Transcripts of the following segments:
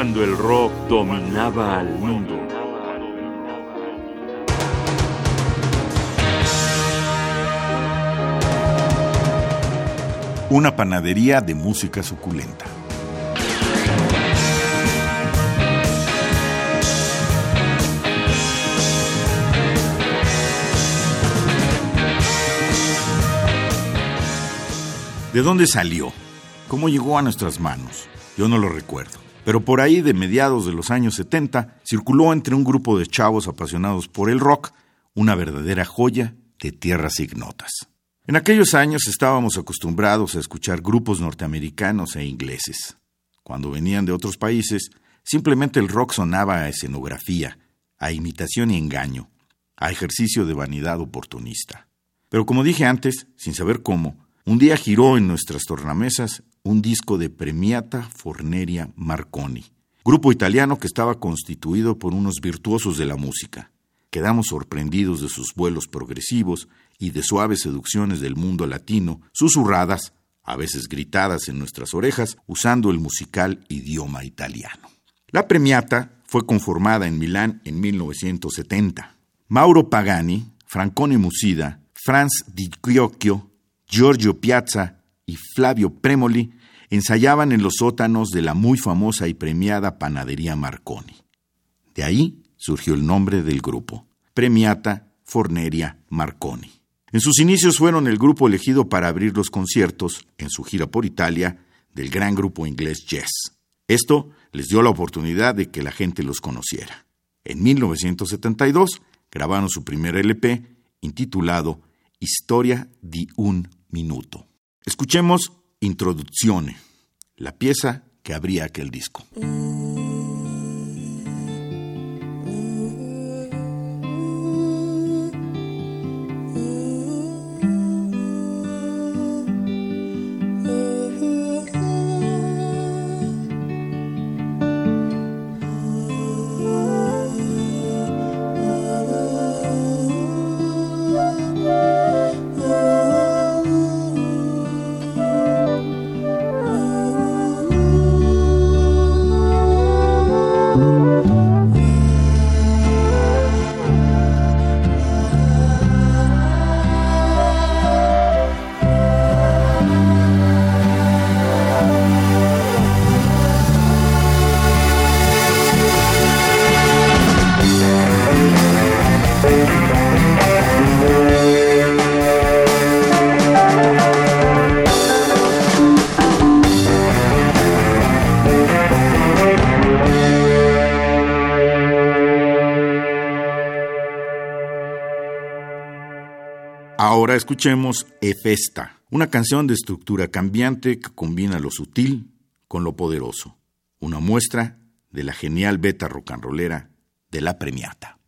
cuando el rock dominaba al mundo. Una panadería de música suculenta. ¿De dónde salió? ¿Cómo llegó a nuestras manos? Yo no lo recuerdo. Pero por ahí de mediados de los años 70 circuló entre un grupo de chavos apasionados por el rock una verdadera joya de tierras ignotas. En aquellos años estábamos acostumbrados a escuchar grupos norteamericanos e ingleses. Cuando venían de otros países, simplemente el rock sonaba a escenografía, a imitación y engaño, a ejercicio de vanidad oportunista. Pero como dije antes, sin saber cómo, un día giró en nuestras tornamesas un disco de Premiata Forneria Marconi, grupo italiano que estaba constituido por unos virtuosos de la música. Quedamos sorprendidos de sus vuelos progresivos y de suaves seducciones del mundo latino, susurradas, a veces gritadas en nuestras orejas, usando el musical idioma italiano. La Premiata fue conformada en Milán en 1970. Mauro Pagani, Francone Musida, Franz Di Chiocchio, Giorgio Piazza y Flavio Premoli ensayaban en los sótanos de la muy famosa y premiada panadería Marconi. De ahí surgió el nombre del grupo, Premiata Forneria Marconi. En sus inicios fueron el grupo elegido para abrir los conciertos, en su gira por Italia, del gran grupo inglés Jazz. Esto les dio la oportunidad de que la gente los conociera. En 1972 grabaron su primer LP, intitulado Historia di un minuto. Escuchemos Introduzione, la pieza que abría aquel disco. Ahora escuchemos Efesta, una canción de estructura cambiante que combina lo sutil con lo poderoso, una muestra de la genial beta rollera de la premiata.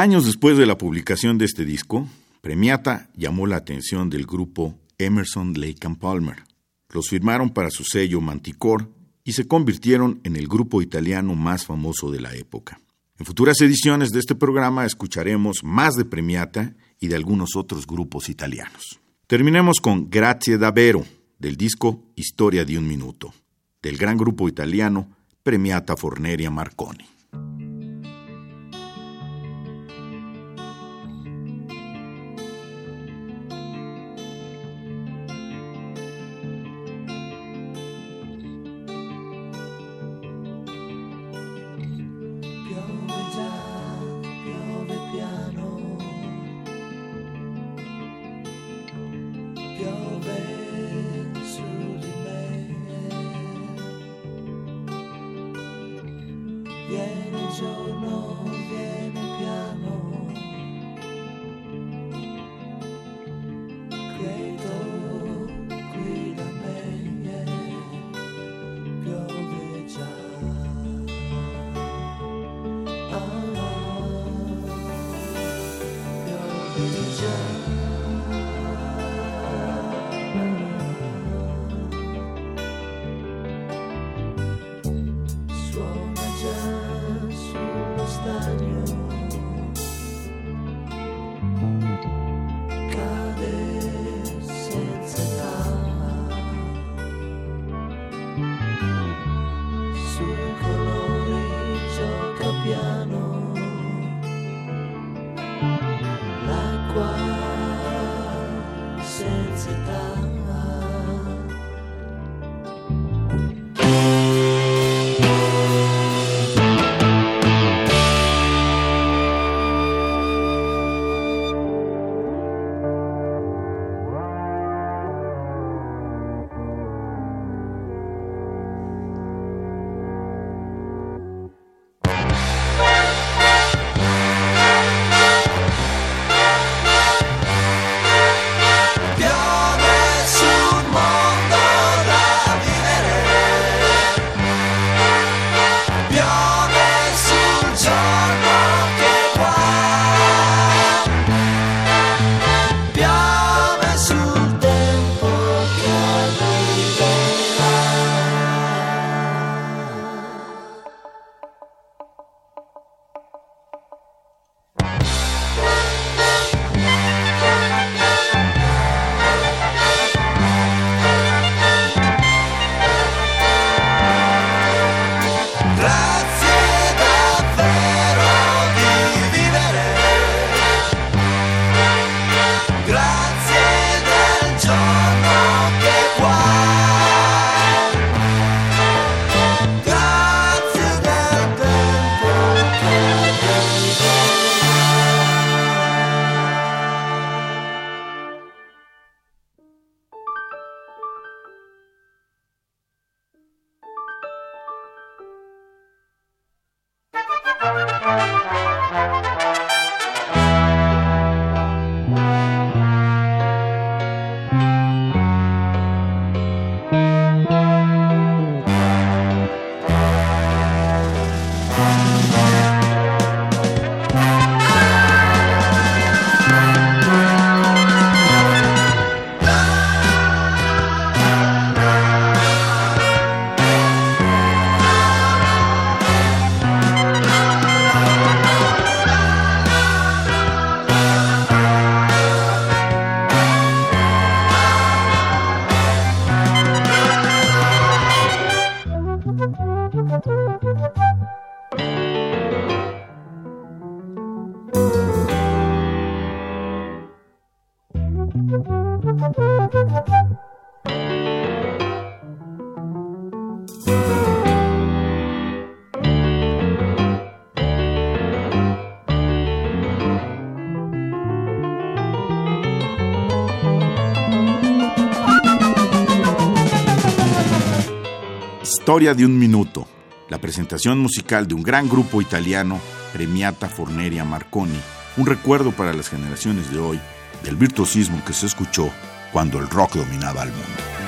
Años después de la publicación de este disco, Premiata llamó la atención del grupo Emerson, Lake and Palmer. Los firmaron para su sello Manticore y se convirtieron en el grupo italiano más famoso de la época. En futuras ediciones de este programa escucharemos más de Premiata y de algunos otros grupos italianos. Terminemos con Grazie davvero, del disco Historia de un Minuto, del gran grupo italiano Premiata Forneria Marconi. show no fear. why. Historia de un minuto, la presentación musical de un gran grupo italiano, Premiata Forneria Marconi, un recuerdo para las generaciones de hoy del virtuosismo que se escuchó cuando el rock dominaba al mundo.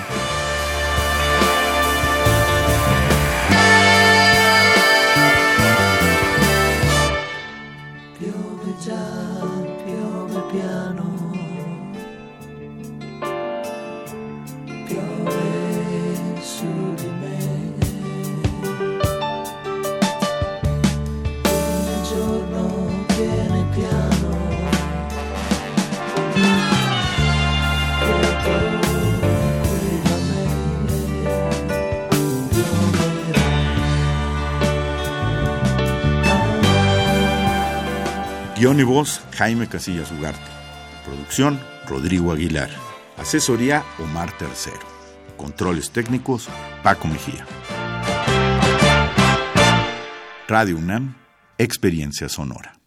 Guión y voz, Jaime Casillas Ugarte. Producción, Rodrigo Aguilar. Asesoría, Omar Tercero. Controles técnicos, Paco Mejía. Radio UNAM, Experiencia Sonora.